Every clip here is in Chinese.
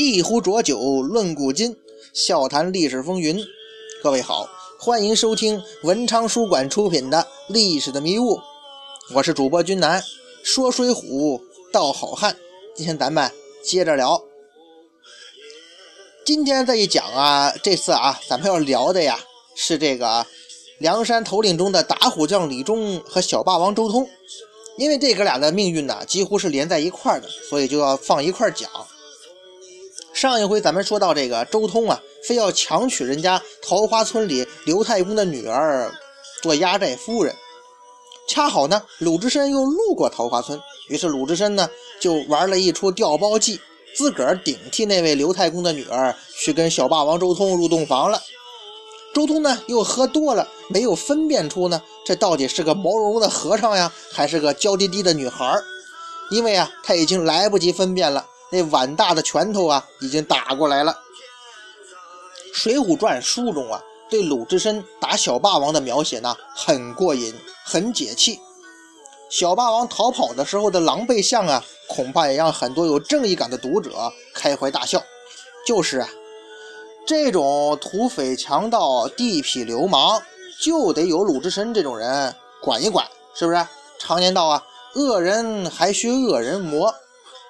一壶浊酒论古今，笑谈历史风云。各位好，欢迎收听文昌书馆出品的《历史的迷雾》，我是主播君南，说水浒道好汉。今天咱们接着聊。今天这一讲啊，这次啊，咱们要聊的呀是这个梁山头领中的打虎将李忠和小霸王周通。因为这哥俩的命运呢，几乎是连在一块儿的，所以就要放一块儿讲。上一回咱们说到这个周通啊，非要强娶人家桃花村里刘太公的女儿做压寨夫人。恰好呢，鲁智深又路过桃花村，于是鲁智深呢就玩了一出调包计，自个儿顶替那位刘太公的女儿去跟小霸王周通入洞房了。周通呢又喝多了，没有分辨出呢这到底是个毛茸茸的和尚呀，还是个娇滴滴的女孩因为啊他已经来不及分辨了。那碗大的拳头啊，已经打过来了。《水浒传》书中啊，对鲁智深打小霸王的描写呢，很过瘾，很解气。小霸王逃跑的时候的狼狈相啊，恐怕也让很多有正义感的读者开怀大笑。就是啊，这种土匪强盗、地痞流氓，就得有鲁智深这种人管一管，是不是？常言道啊，恶人还需恶人磨。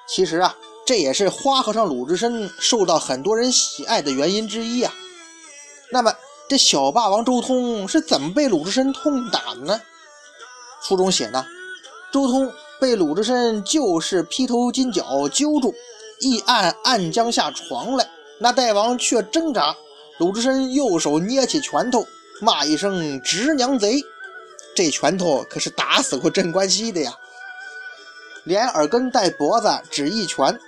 其实啊。这也是花和尚鲁智深受到很多人喜爱的原因之一啊。那么，这小霸王周通是怎么被鲁智深痛打的呢？书中写呢，周通被鲁智深就势劈头金脚揪住，一按按将下床来。那大王却挣扎，鲁智深右手捏起拳头，骂一声“直娘贼”，这拳头可是打死过镇关西的呀，连耳根带脖子只一拳。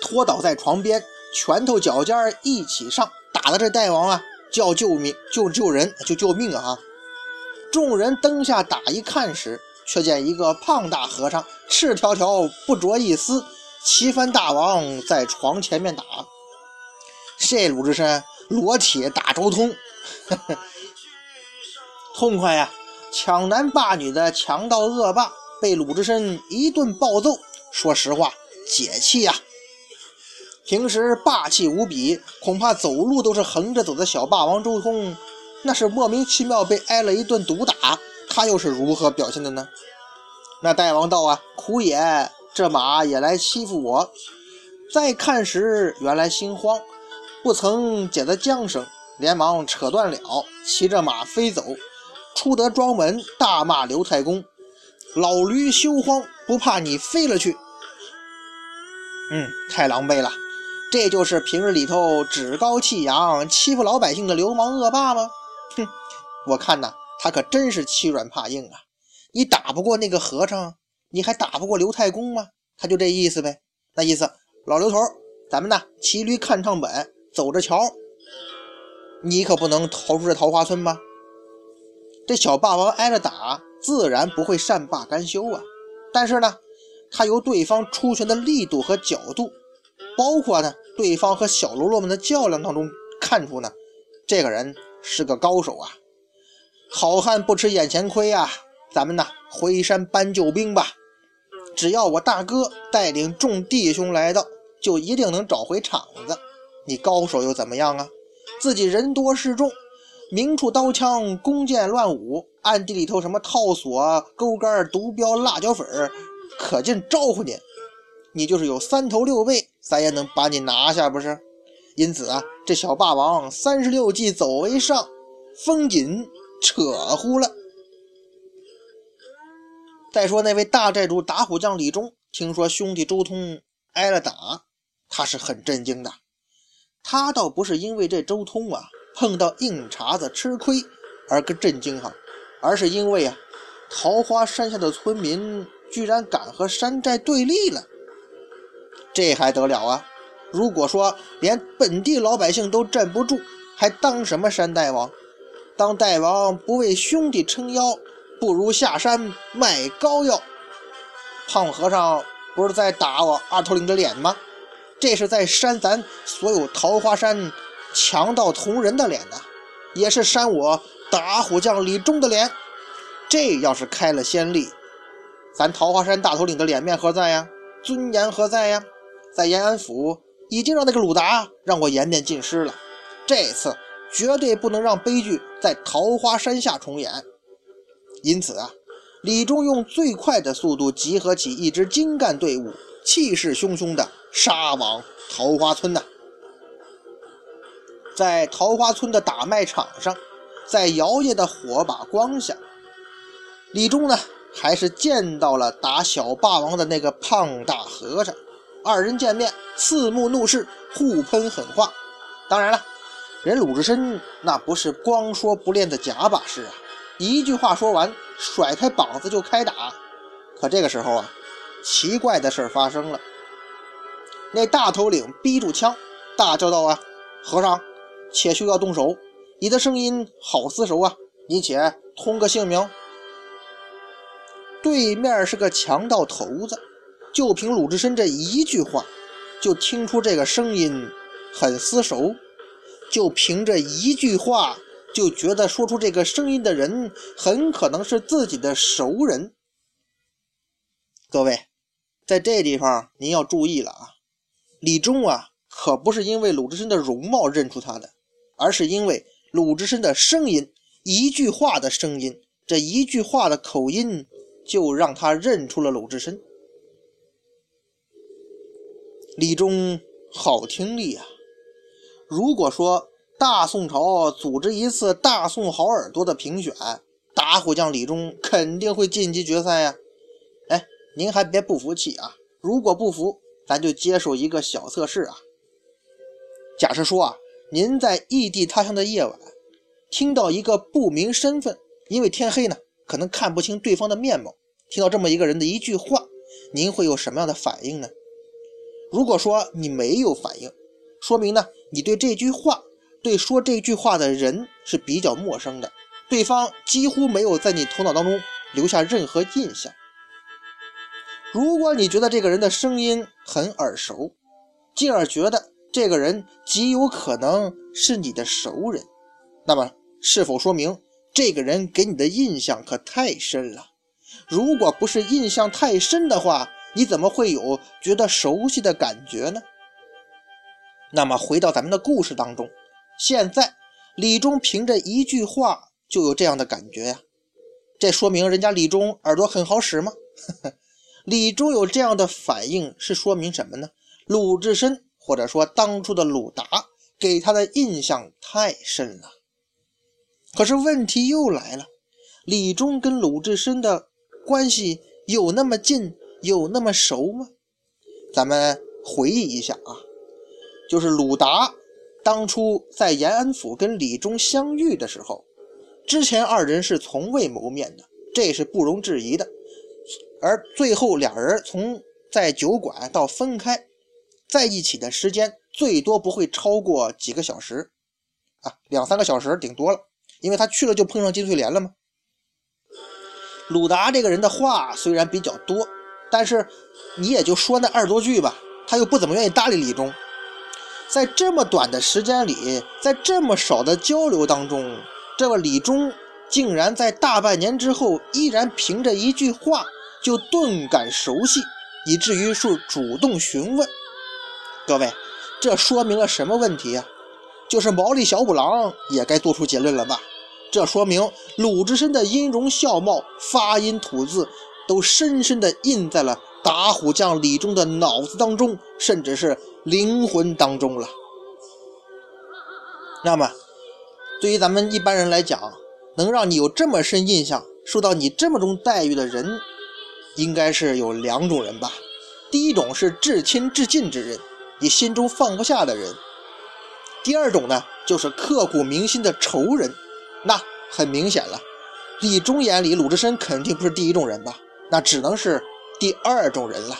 拖倒在床边，拳头脚尖一起上，打的这大王啊叫救命，救救人，就救命啊！众人灯下打一看时，却见一个胖大和尚，赤条条不着一丝，齐翻大王在床前面打。这鲁智深裸体打周通，痛快呀！抢男霸女的强盗恶霸被鲁智深一顿暴揍，说实话解气呀！平时霸气无比，恐怕走路都是横着走的小霸王周通，那是莫名其妙被挨了一顿毒打，他又是如何表现的呢？那大王道啊，苦也，这马也来欺负我。再看时，原来心慌，不曾解得缰绳，连忙扯断了，骑着马飞走，出得庄门，大骂刘太公：“老驴休慌，不怕你飞了去。”嗯，太狼狈了。这就是平日里头趾高气扬、欺负老百姓的流氓恶霸吗？哼，我看呐，他可真是欺软怕硬啊！你打不过那个和尚，你还打不过刘太公吗？他就这意思呗。那意思，老刘头，咱们呐骑驴看唱本，走着瞧。你可不能逃出这桃花村吧？这小霸王挨了打，自然不会善罢甘休啊。但是呢，他由对方出拳的力度和角度。包括呢，对方和小喽啰们的较量当中看出呢，这个人是个高手啊。好汉不吃眼前亏啊，咱们呢回山搬救兵吧。只要我大哥带领众弟兄来到，就一定能找回场子。你高手又怎么样啊？自己人多势众，明处刀枪弓箭乱舞，暗地里头什么套索、钩竿、毒镖、辣椒粉可劲招呼你。你就是有三头六臂，咱也能把你拿下，不是？因此啊，这小霸王三十六计走为上，风紧扯乎了。再说那位大寨主打虎将李忠，听说兄弟周通挨了打，他是很震惊的。他倒不是因为这周通啊碰到硬茬子吃亏而个震惊哈，而是因为啊桃花山下的村民居然敢和山寨对立了。这还得了啊！如果说连本地老百姓都镇不住，还当什么山大王？当大王不为兄弟撑腰，不如下山卖膏药。胖和尚不是在打我二头领的脸吗？这是在扇咱所有桃花山强盗同仁的脸呐，也是扇我打虎将李忠的脸。这要是开了先例，咱桃花山大头领的脸面何在呀？尊严何在呀？在延安府已经让那个鲁达让我颜面尽失了，这次绝对不能让悲剧在桃花山下重演。因此啊，李忠用最快的速度集合起一支精干队伍，气势汹汹地杀往桃花村呐。在桃花村的打麦场上，在摇曳的火把光下，李忠呢还是见到了打小霸王的那个胖大和尚。二人见面，四目怒视，互喷狠话。当然了，人鲁智深那不是光说不练的假把式啊！一句话说完，甩开膀子就开打。可这个时候啊，奇怪的事发生了。那大头领逼住枪，大叫道：“啊，和尚，且休要动手！你的声音好厮熟啊，你且通个姓名。”对面是个强盗头子。就凭鲁智深这一句话，就听出这个声音很厮熟；就凭这一句话，就觉得说出这个声音的人很可能是自己的熟人。各位，在这地方您要注意了啊！李忠啊，可不是因为鲁智深的容貌认出他的，而是因为鲁智深的声音，一句话的声音，这一句话的口音，就让他认出了鲁智深。李忠好听力啊！如果说大宋朝组织一次大宋好耳朵的评选，打虎将李忠肯定会晋级决赛呀！哎，您还别不服气啊！如果不服，咱就接受一个小测试啊。假设说啊，您在异地他乡的夜晚，听到一个不明身份，因为天黑呢，可能看不清对方的面貌，听到这么一个人的一句话，您会有什么样的反应呢？如果说你没有反应，说明呢，你对这句话、对说这句话的人是比较陌生的，对方几乎没有在你头脑当中留下任何印象。如果你觉得这个人的声音很耳熟，进而觉得这个人极有可能是你的熟人，那么是否说明这个人给你的印象可太深了？如果不是印象太深的话，你怎么会有觉得熟悉的感觉呢？那么回到咱们的故事当中，现在李忠凭着一句话就有这样的感觉呀，这说明人家李忠耳朵很好使吗？李忠有这样的反应是说明什么呢？鲁智深或者说当初的鲁达给他的印象太深了。可是问题又来了，李忠跟鲁智深的关系有那么近？有那么熟吗？咱们回忆一下啊，就是鲁达当初在延安府跟李忠相遇的时候，之前二人是从未谋面的，这是不容置疑的。而最后俩人从在酒馆到分开在一起的时间，最多不会超过几个小时啊，两三个小时顶多了，因为他去了就碰上金翠莲了吗？鲁达这个人的话虽然比较多。但是你也就说那二十多句吧，他又不怎么愿意搭理李忠。在这么短的时间里，在这么少的交流当中，这个李忠竟然在大半年之后，依然凭着一句话就顿感熟悉，以至于是主动询问。各位，这说明了什么问题啊？就是毛利小五郎也该做出结论了吧？这说明鲁智深的音容笑貌、发音吐字。都深深地印在了打虎将李忠的脑子当中，甚至是灵魂当中了。那么，对于咱们一般人来讲，能让你有这么深印象、受到你这么重待遇的人，应该是有两种人吧。第一种是至亲至近之人，你心中放不下的人；第二种呢，就是刻骨铭心的仇人。那很明显了，李忠眼里鲁智深肯定不是第一种人吧？那只能是第二种人了。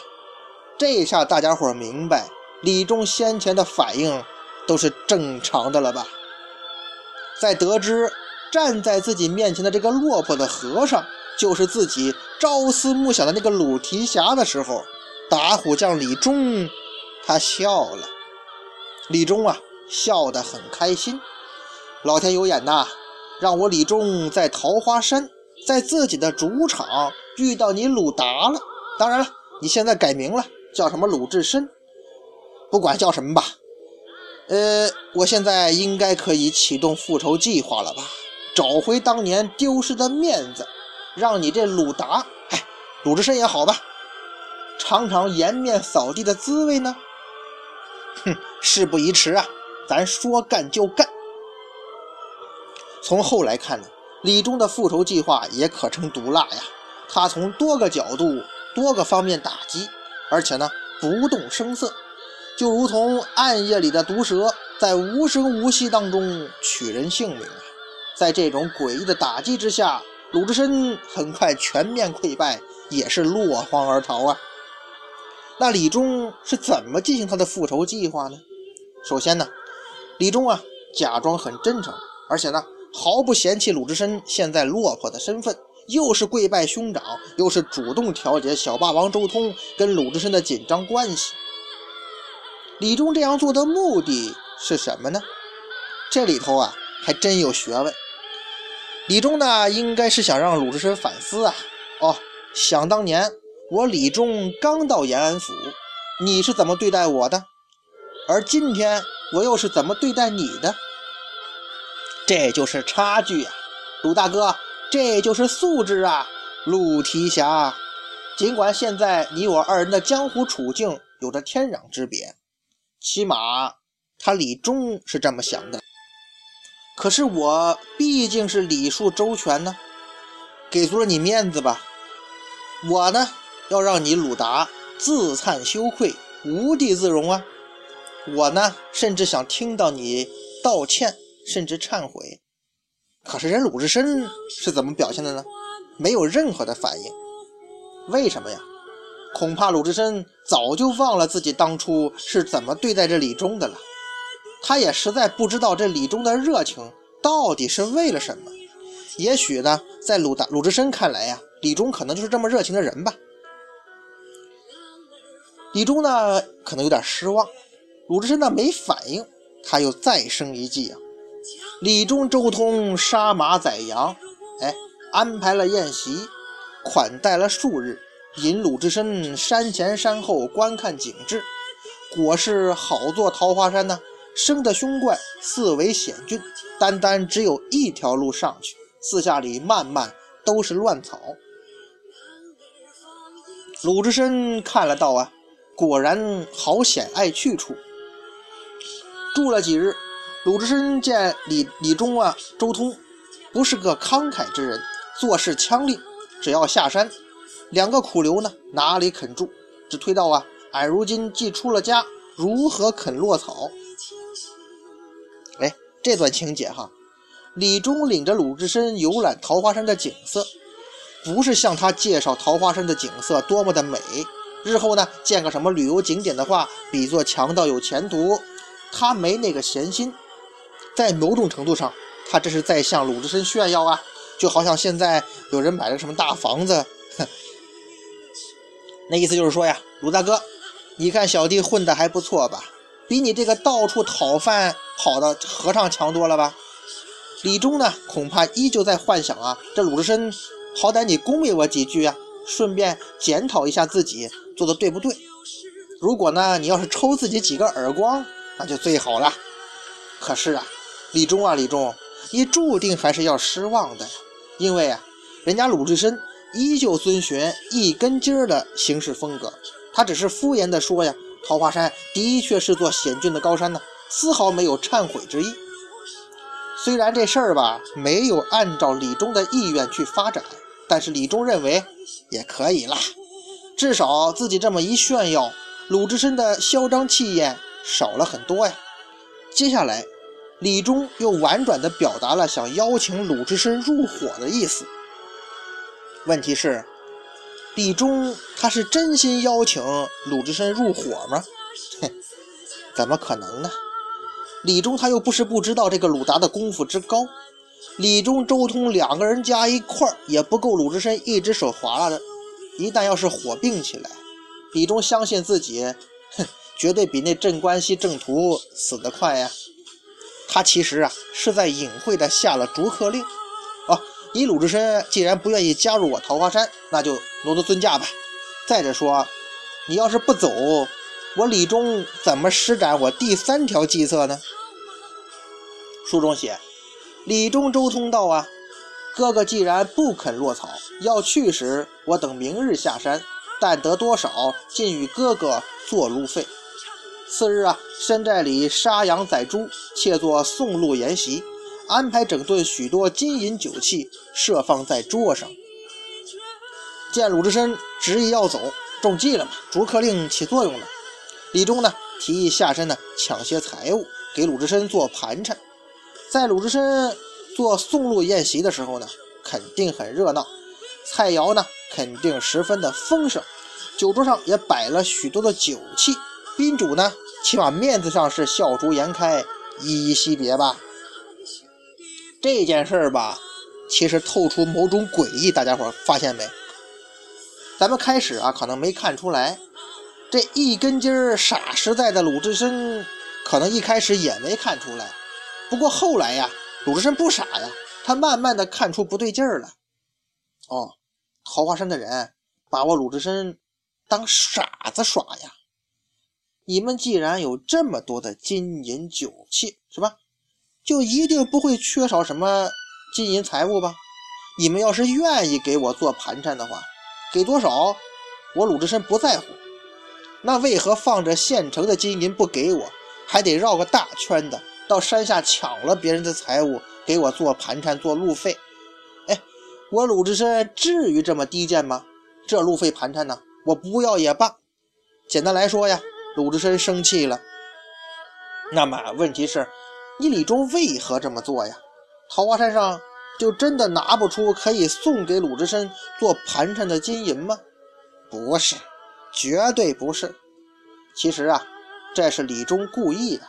这下大家伙明白李忠先前的反应都是正常的了吧？在得知站在自己面前的这个落魄的和尚就是自己朝思暮想的那个鲁提辖的时候，打虎将李忠他笑了。李忠啊，笑得很开心。老天有眼呐，让我李忠在桃花山，在自己的主场。遇到你鲁达了，当然了，你现在改名了，叫什么鲁智深？不管叫什么吧，呃，我现在应该可以启动复仇计划了吧？找回当年丢失的面子，让你这鲁达，哎，鲁智深也好吧，尝尝颜面扫地的滋味呢。哼，事不宜迟啊，咱说干就干。从后来看呢，李忠的复仇计划也可称毒辣呀。他从多个角度、多个方面打击，而且呢不动声色，就如同暗夜里的毒蛇，在无声无息当中取人性命啊！在这种诡异的打击之下，鲁智深很快全面溃败，也是落荒而逃啊。那李忠是怎么进行他的复仇计划呢？首先呢，李忠啊假装很真诚，而且呢。毫不嫌弃鲁智深现在落魄的身份，又是跪拜兄长，又是主动调解小霸王周通跟鲁智深的紧张关系。李忠这样做的目的是什么呢？这里头啊还真有学问。李忠呢，应该是想让鲁智深反思啊。哦，想当年我李忠刚到延安府，你是怎么对待我的？而今天我又是怎么对待你的？这就是差距啊，鲁大哥，这就是素质啊，鲁提辖。尽管现在你我二人的江湖处境有着天壤之别，起码他李忠是这么想的。可是我毕竟是礼数周全呢，给足了你面子吧。我呢，要让你鲁达自惭羞愧，无地自容啊。我呢，甚至想听到你道歉。甚至忏悔，可是人鲁智深是怎么表现的呢？没有任何的反应。为什么呀？恐怕鲁智深早就忘了自己当初是怎么对待这李忠的了。他也实在不知道这李忠的热情到底是为了什么。也许呢，在鲁大鲁智深看来呀，李忠可能就是这么热情的人吧。李忠呢，可能有点失望。鲁智深呢，没反应，他又再生一计啊。李忠、周通杀马宰羊，哎，安排了宴席，款待了数日，引鲁智深山前山后观看景致。果是好座桃花山呢，生的凶怪，四围险峻，单单只有一条路上去，四下里漫漫都是乱草。鲁智深看了道啊，果然好险隘去处。住了几日。鲁智深见李李忠啊、周通不是个慷慨之人，做事强硬，只要下山，两个苦留呢哪里肯住？只推道啊，俺如今既出了家，如何肯落草？哎，这段情节哈，李忠领着鲁智深游览桃花山的景色，不是向他介绍桃花山的景色多么的美，日后呢建个什么旅游景点的话，比作强盗有前途，他没那个闲心。在某种程度上，他这是在向鲁智深炫耀啊，就好像现在有人买了什么大房子，哼 那意思就是说呀，鲁大哥，你看小弟混的还不错吧？比你这个到处讨饭跑的和尚强多了吧？李忠呢，恐怕依旧在幻想啊，这鲁智深好歹你恭维我几句啊，顺便检讨一下自己做的对不对。如果呢，你要是抽自己几个耳光，那就最好了。可是啊。李忠啊，李忠，你注定还是要失望的，因为啊，人家鲁智深依旧遵循一根筋儿的行事风格，他只是敷衍的说呀，桃花山的确是座险峻的高山呢，丝毫没有忏悔之意。虽然这事儿吧，没有按照李忠的意愿去发展，但是李忠认为也可以啦，至少自己这么一炫耀，鲁智深的嚣张气焰少了很多呀。接下来。李忠又婉转地表达了想邀请鲁智深入伙的意思。问题是，李忠他是真心邀请鲁智深入伙吗？哼，怎么可能呢？李忠他又不是不知道这个鲁达的功夫之高，李忠、周通两个人加一块儿也不够鲁智深一只手划拉的。一旦要是火并起来，李忠相信自己，哼，绝对比那镇关西郑屠死得快呀。他其实啊是在隐晦的下了逐客令，哦，你鲁智深既然不愿意加入我桃花山，那就挪挪尊驾吧。再者说，你要是不走，我李忠怎么施展我第三条计策呢？书中写，李忠、周通道啊，哥哥既然不肯落草，要去时，我等明日下山，但得多少，尽与哥哥做路费。次日啊，山寨里杀羊宰猪，窃作送路筵席，安排整顿许多金银酒器，设放在桌上。见鲁智深执意要走，中计了嘛？逐客令起作用了。李忠呢，提议下山呢，抢些财物给鲁智深做盘缠。在鲁智深做送路宴席的时候呢，肯定很热闹，菜肴呢肯定十分的丰盛，酒桌上也摆了许多的酒器，宾主呢起码面子上是笑逐颜开，依依惜别吧。这件事儿吧，其实透出某种诡异，大家伙发现没？咱们开始啊，可能没看出来，这一根筋儿傻实在的鲁智深，可能一开始也没看出来。不过后来呀，鲁智深不傻呀，他慢慢的看出不对劲儿了。哦，桃花山的人把我鲁智深当傻子耍呀！你们既然有这么多的金银酒器，是吧？就一定不会缺少什么金银财物吧？你们要是愿意给我做盘缠的话。给多少，我鲁智深不在乎。那为何放着现成的金银不给我，还得绕个大圈子到山下抢了别人的财物给我做盘缠做路费？哎，我鲁智深至于这么低贱吗？这路费盘缠呢，我不要也罢。简单来说呀，鲁智深生气了。那么问题是，你李忠为何这么做呀？桃花山上。就真的拿不出可以送给鲁智深做盘缠的金银吗？不是，绝对不是。其实啊，这是李忠故意的，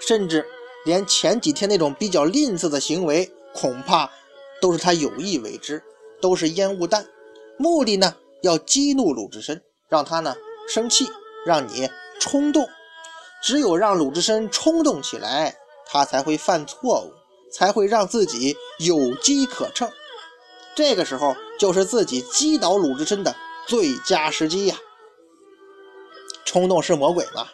甚至连前几天那种比较吝啬的行为，恐怕都是他有意为之，都是烟雾弹。目的呢，要激怒鲁智深，让他呢生气，让你冲动。只有让鲁智深冲动起来，他才会犯错误。才会让自己有机可乘，这个时候就是自己击倒鲁智深的最佳时机呀！冲动是魔鬼嘛？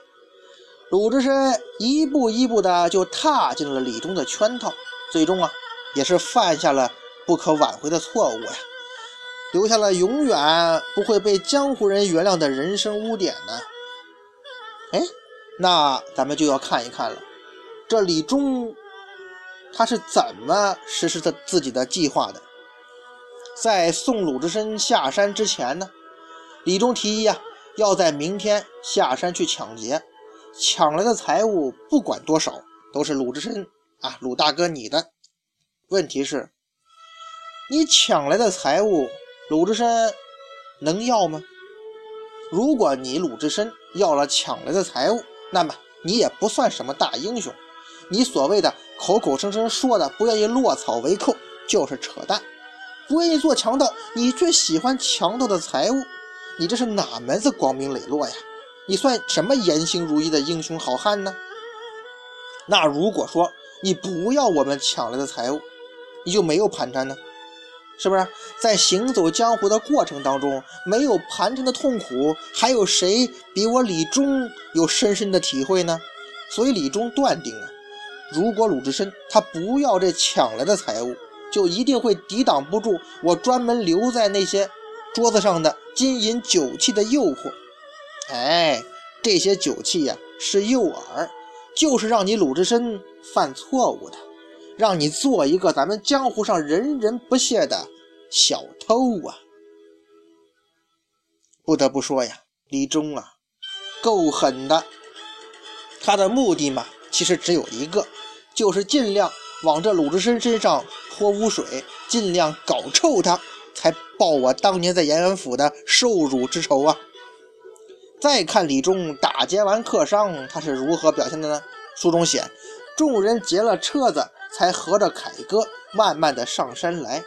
鲁智深一步一步的就踏进了李忠的圈套，最终啊，也是犯下了不可挽回的错误呀，留下了永远不会被江湖人原谅的人生污点呢。哎，那咱们就要看一看了，这李忠。他是怎么实施的自己的计划的？在送鲁智深下山之前呢，李忠提议啊，要在明天下山去抢劫，抢来的财物不管多少，都是鲁智深啊，鲁大哥你的。问题是，你抢来的财物，鲁智深能要吗？如果你鲁智深要了抢来的财物，那么你也不算什么大英雄。你所谓的口口声声说的不愿意落草为寇，就是扯淡。不愿意做强盗，你却喜欢强盗的财物，你这是哪门子光明磊落呀？你算什么言行如一的英雄好汉呢？那如果说你不要我们抢来的财物，你就没有盘缠呢？是不是？在行走江湖的过程当中，没有盘缠的痛苦，还有谁比我李忠有深深的体会呢？所以李忠断定啊。如果鲁智深他不要这抢来的财物，就一定会抵挡不住我专门留在那些桌子上的金银酒器的诱惑。哎，这些酒器呀是诱饵，就是让你鲁智深犯错误的，让你做一个咱们江湖上人人不屑的小偷啊！不得不说呀，李忠啊，够狠的。他的目的嘛，其实只有一个。就是尽量往这鲁智深身上泼污水，尽量搞臭他，才报我当年在延安府的受辱之仇啊！再看李忠打劫完客商，他是如何表现的呢？书中写，众人劫了车子，才合着凯歌，慢慢的上山来。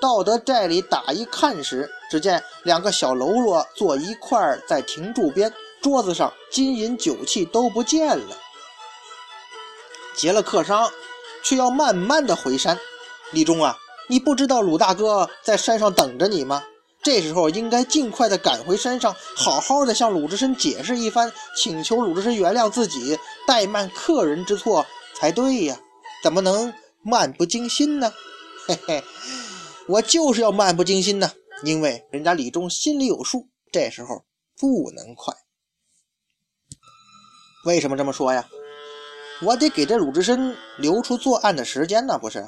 到得寨里打一看时，只见两个小喽啰坐一块儿在亭柱边，桌子上金银酒器都不见了。劫了客商，却要慢慢的回山。李忠啊，你不知道鲁大哥在山上等着你吗？这时候应该尽快的赶回山上，好好的向鲁智深解释一番，请求鲁智深原谅自己怠慢客人之错才对呀，怎么能漫不经心呢？嘿嘿，我就是要漫不经心呢，因为人家李忠心里有数，这时候不能快。为什么这么说呀？我得给这鲁智深留出作案的时间呢，不是？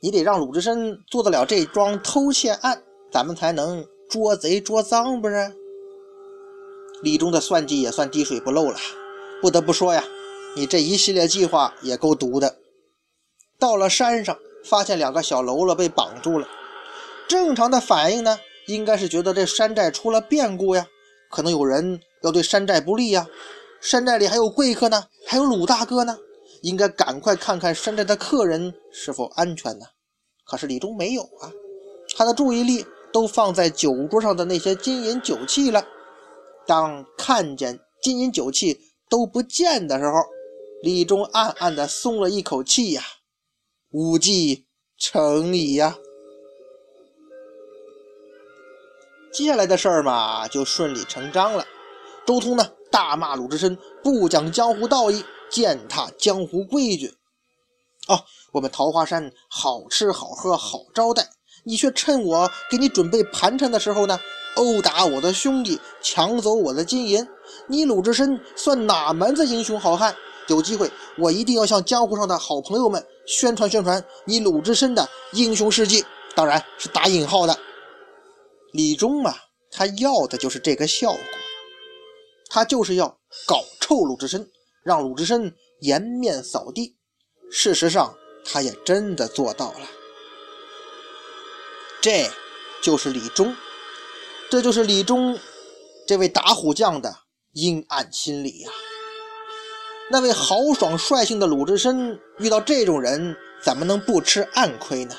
你得让鲁智深做得了这桩偷窃案。咱们才能捉贼捉赃，不是？李忠的算计也算滴水不漏了。不得不说呀，你这一系列计划也够毒的。到了山上，发现两个小喽啰被绑住了。正常的反应呢，应该是觉得这山寨出了变故呀，可能有人要对山寨不利呀。山寨里还有贵客呢，还有鲁大哥呢，应该赶快看看山寨的客人是否安全呢。可是李忠没有啊，他的注意力。都放在酒桌上的那些金银酒器了。当看见金银酒器都不见的时候，李忠暗暗的松了一口气呀，武计成矣呀。接下来的事儿嘛，就顺理成章了。周通呢，大骂鲁智深不讲江湖道义，践踏江湖规矩。哦，我们桃花山好吃好喝好招待。你却趁我给你准备盘缠的时候呢，殴打我的兄弟，抢走我的金银。你鲁智深算哪门子英雄好汉？有机会，我一定要向江湖上的好朋友们宣传宣传你鲁智深的英雄事迹，当然是打引号的。李忠嘛，他要的就是这个效果，他就是要搞臭鲁智深，让鲁智深颜面扫地。事实上，他也真的做到了。这就是李忠，这就是李忠这位打虎将的阴暗心理呀。那位豪爽率性的鲁智深遇到这种人，怎么能不吃暗亏呢？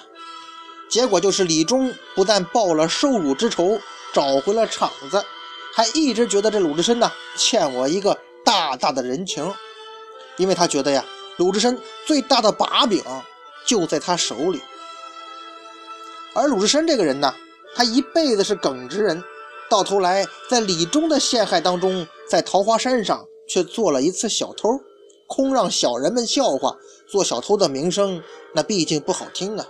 结果就是李忠不但报了受辱之仇，找回了场子，还一直觉得这鲁智深呢欠我一个大大的人情，因为他觉得呀，鲁智深最大的把柄就在他手里。而鲁智深这个人呢，他一辈子是耿直人，到头来在李忠的陷害当中，在桃花山上却做了一次小偷，空让小人们笑话。做小偷的名声那毕竟不好听啊。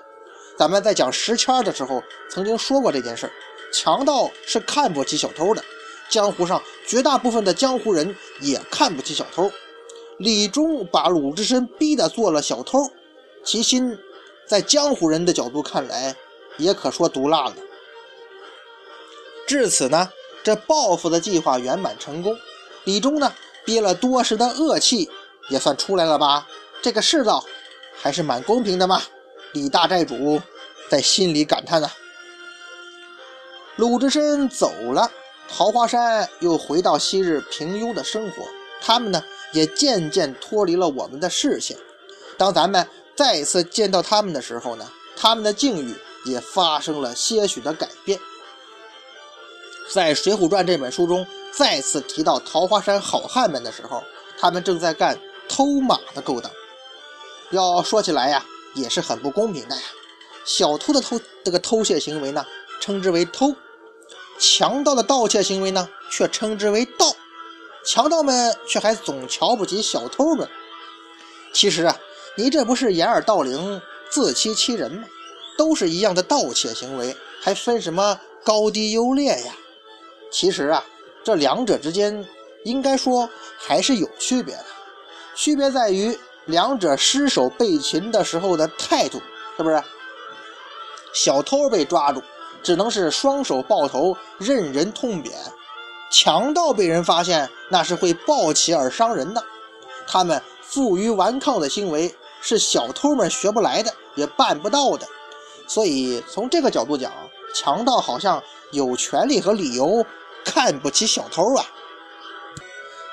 咱们在讲时迁的时候曾经说过这件事强盗是看不起小偷的，江湖上绝大部分的江湖人也看不起小偷。李忠把鲁智深逼得做了小偷，其心在江湖人的角度看来。也可说毒辣了。至此呢，这报复的计划圆满成功。李忠呢，憋了多时的恶气也算出来了吧？这个世道还是蛮公平的嘛。李大寨主在心里感叹呢。鲁智深走了，桃花山又回到昔日平庸的生活。他们呢，也渐渐脱离了我们的视线。当咱们再次见到他们的时候呢，他们的境遇。也发生了些许的改变。在《水浒传》这本书中，再次提到桃花山好汉们的时候，他们正在干偷马的勾当。要说起来呀，也是很不公平的呀。小偷的偷这个偷窃行为呢，称之为偷；强盗的盗窃行为呢，却称之为盗。强盗们却还总瞧不起小偷们。其实啊，你这不是掩耳盗铃、自欺欺人吗？都是一样的盗窃行为，还分什么高低优劣呀？其实啊，这两者之间应该说还是有区别的。区别在于两者失手被擒的时候的态度，是不是？小偷被抓住，只能是双手抱头，任人痛扁；强盗被人发现，那是会暴起而伤人的。他们负隅顽抗的行为是小偷们学不来的，也办不到的。所以从这个角度讲，强盗好像有权利和理由看不起小偷啊。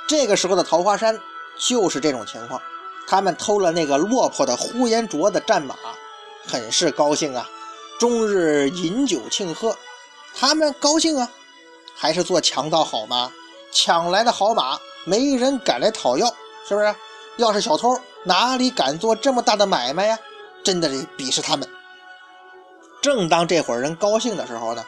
这个时候的桃花山就是这种情况，他们偷了那个落魄的呼延灼的战马，很是高兴啊，终日饮酒庆贺。他们高兴啊，还是做强盗好吗？抢来的好马，没人敢来讨要，是不是？要是小偷，哪里敢做这么大的买卖呀？真的是鄙视他们。正当这伙人高兴的时候呢，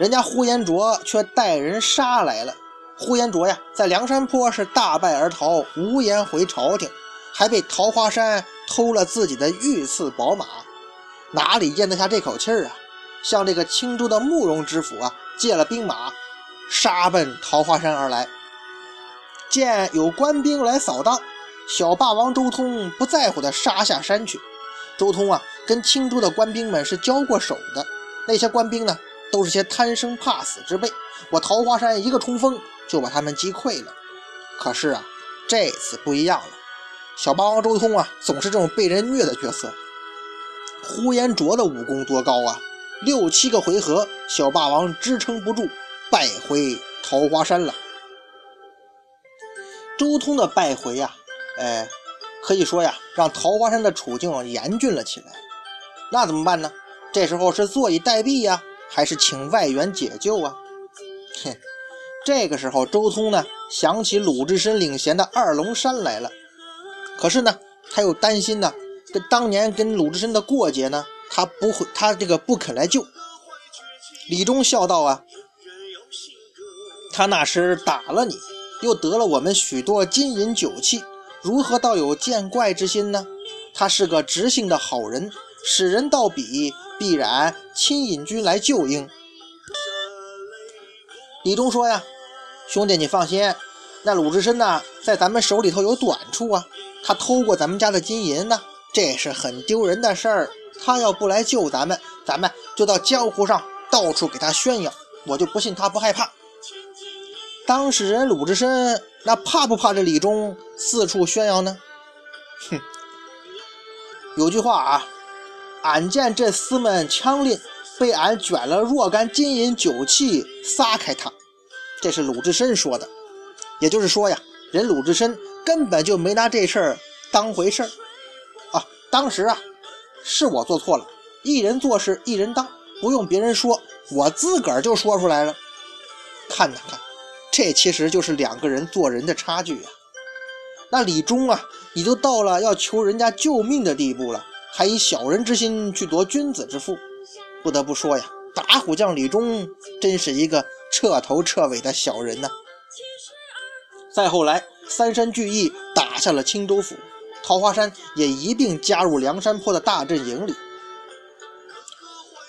人家呼延灼却带人杀来了。呼延灼呀，在梁山坡是大败而逃，无颜回朝廷，还被桃花山偷了自己的御赐宝马，哪里咽得下这口气儿啊？向这个青州的慕容知府啊借了兵马，杀奔桃花山而来。见有官兵来扫荡，小霸王周通不在乎的杀下山去。周通啊，跟青州的官兵们是交过手的，那些官兵呢，都是些贪生怕死之辈。我桃花山一个冲锋。就把他们击溃了。可是啊，这次不一样了。小霸王周通啊，总是这种被人虐的角色。呼延灼的武功多高啊！六七个回合，小霸王支撑不住，败回桃花山了。周通的败回呀，哎，可以说呀，让桃花山的处境严峻了起来。那怎么办呢？这时候是坐以待毙呀，还是请外援解救啊？哼！这个时候，周通呢想起鲁智深领衔的二龙山来了，可是呢，他又担心呢，跟当年跟鲁智深的过节呢，他不会，他这个不肯来救。李忠笑道：“啊，他那时打了你，又得了我们许多金银酒器，如何倒有见怪之心呢？他是个直性的好人，使人到彼，必然亲引军来救应。”李忠说呀：“兄弟，你放心，那鲁智深呢，在咱们手里头有短处啊。他偷过咱们家的金银呢，这是很丢人的事儿。他要不来救咱们，咱们就到江湖上到处给他炫耀。我就不信他不害怕。当事人鲁智深那怕不怕这李忠四处炫耀呢？哼，有句话啊，俺见这厮们枪林。”被俺卷了若干金银酒器，撒开他。这是鲁智深说的，也就是说呀，人鲁智深根本就没拿这事儿当回事儿啊。当时啊，是我做错了，一人做事一人当，不用别人说，我自个儿就说出来了。看看看，这其实就是两个人做人的差距啊。那李忠啊，你都到了要求人家救命的地步了，还以小人之心去夺君子之腹。不得不说呀，打虎将李忠真是一个彻头彻尾的小人呐。再后来，三山聚义打下了青州府，桃花山也一并加入梁山坡的大阵营里。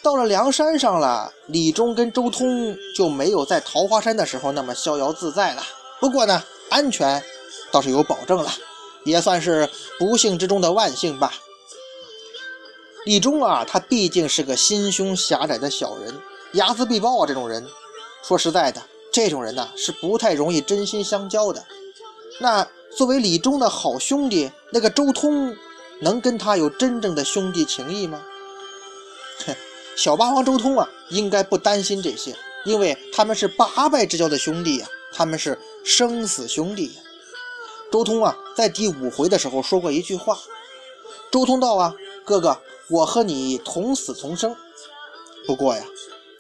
到了梁山上了，李忠跟周通就没有在桃花山的时候那么逍遥自在了。不过呢，安全倒是有保证了，也算是不幸之中的万幸吧。李忠啊，他毕竟是个心胸狭窄的小人，睚眦必报啊！这种人，说实在的，这种人呢是不太容易真心相交的。那作为李忠的好兄弟，那个周通能跟他有真正的兄弟情谊吗？哼，小霸王周通啊，应该不担心这些，因为他们是八拜之交的兄弟呀，他们是生死兄弟呀。周通啊，在第五回的时候说过一句话，周通道啊，哥哥。我和你同死同生，不过呀，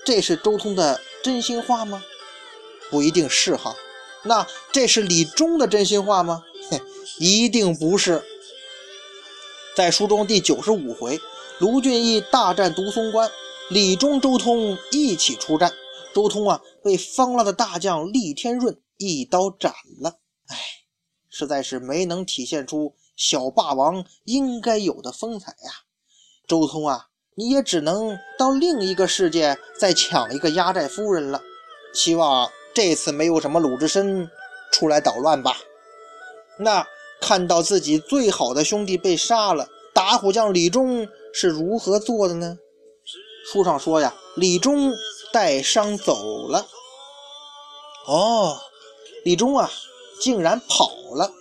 这是周通的真心话吗？不一定是哈。那这是李忠的真心话吗？哼，一定不是。在书中第九十五回，卢俊义大战独松关，李忠、周通一起出战，周通啊被方腊的大将厉天润一刀斩了。哎，实在是没能体现出小霸王应该有的风采呀。周通啊，你也只能到另一个世界再抢一个压寨夫人了。希望这次没有什么鲁智深出来捣乱吧。那看到自己最好的兄弟被杀了，打虎将李忠是如何做的呢？书上说呀，李忠带伤走了。哦，李忠啊，竟然跑了。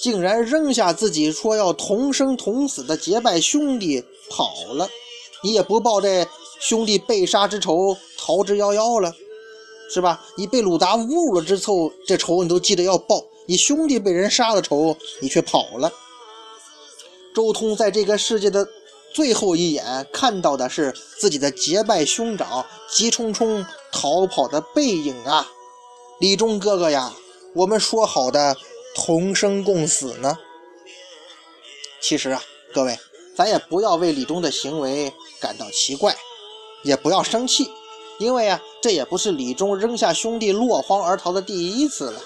竟然扔下自己说要同生同死的结拜兄弟跑了，你也不报这兄弟被杀之仇，逃之夭夭了，是吧？你被鲁达侮辱了之后，这仇你都记得要报。你兄弟被人杀了仇，你却跑了。周通在这个世界的最后一眼看到的是自己的结拜兄长急冲冲逃跑的背影啊！李忠哥哥呀，我们说好的。同生共死呢？其实啊，各位，咱也不要为李忠的行为感到奇怪，也不要生气，因为啊，这也不是李忠扔下兄弟落荒而逃的第一次了，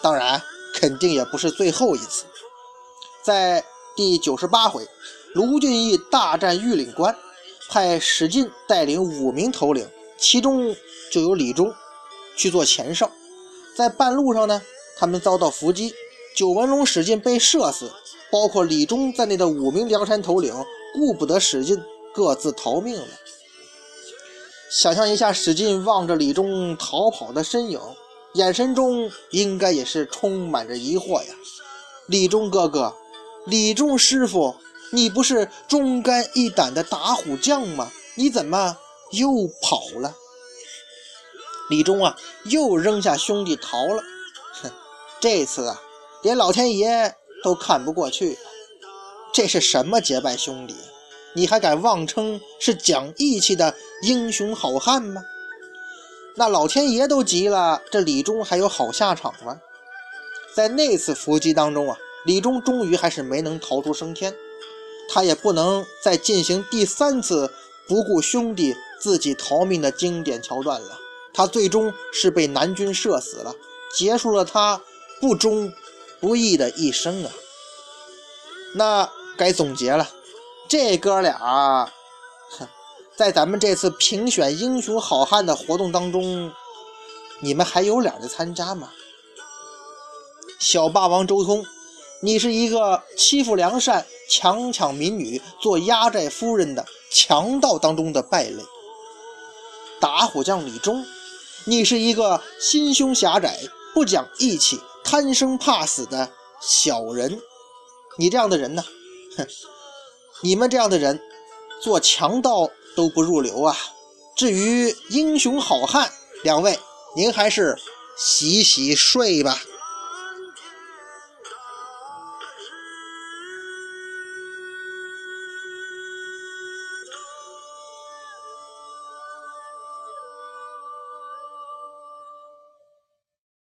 当然，肯定也不是最后一次。在第九十八回，卢俊义大战玉岭关，派史进带领五名头领，其中就有李忠去做前哨。在半路上呢，他们遭到伏击，九纹龙史进被射死，包括李忠在内的五名梁山头领顾不得史进，各自逃命了。想象一下，史进望着李忠逃跑的身影，眼神中应该也是充满着疑惑呀。李忠哥哥，李忠师傅，你不是忠肝义胆的打虎将吗？你怎么又跑了？李忠啊，又扔下兄弟逃了。哼，这次啊，连老天爷都看不过去。这是什么结拜兄弟？你还敢妄称是讲义气的英雄好汉吗？那老天爷都急了，这李忠还有好下场吗？在那次伏击当中啊，李忠终于还是没能逃出升天，他也不能再进行第三次不顾兄弟自己逃命的经典桥段了。他最终是被南军射死了，结束了他不忠不易的一生啊。那该总结了。这哥俩，哼，在咱们这次评选英雄好汉的活动当中，你们还有脸的参加吗？小霸王周通，你是一个欺负良善、强抢民女、做压寨夫人的强盗当中的败类。打虎将李忠，你是一个心胸狭窄、不讲义气、贪生怕死的小人。你这样的人呢，哼。你们这样的人，做强盗都不入流啊！至于英雄好汉，两位您还是洗洗睡吧。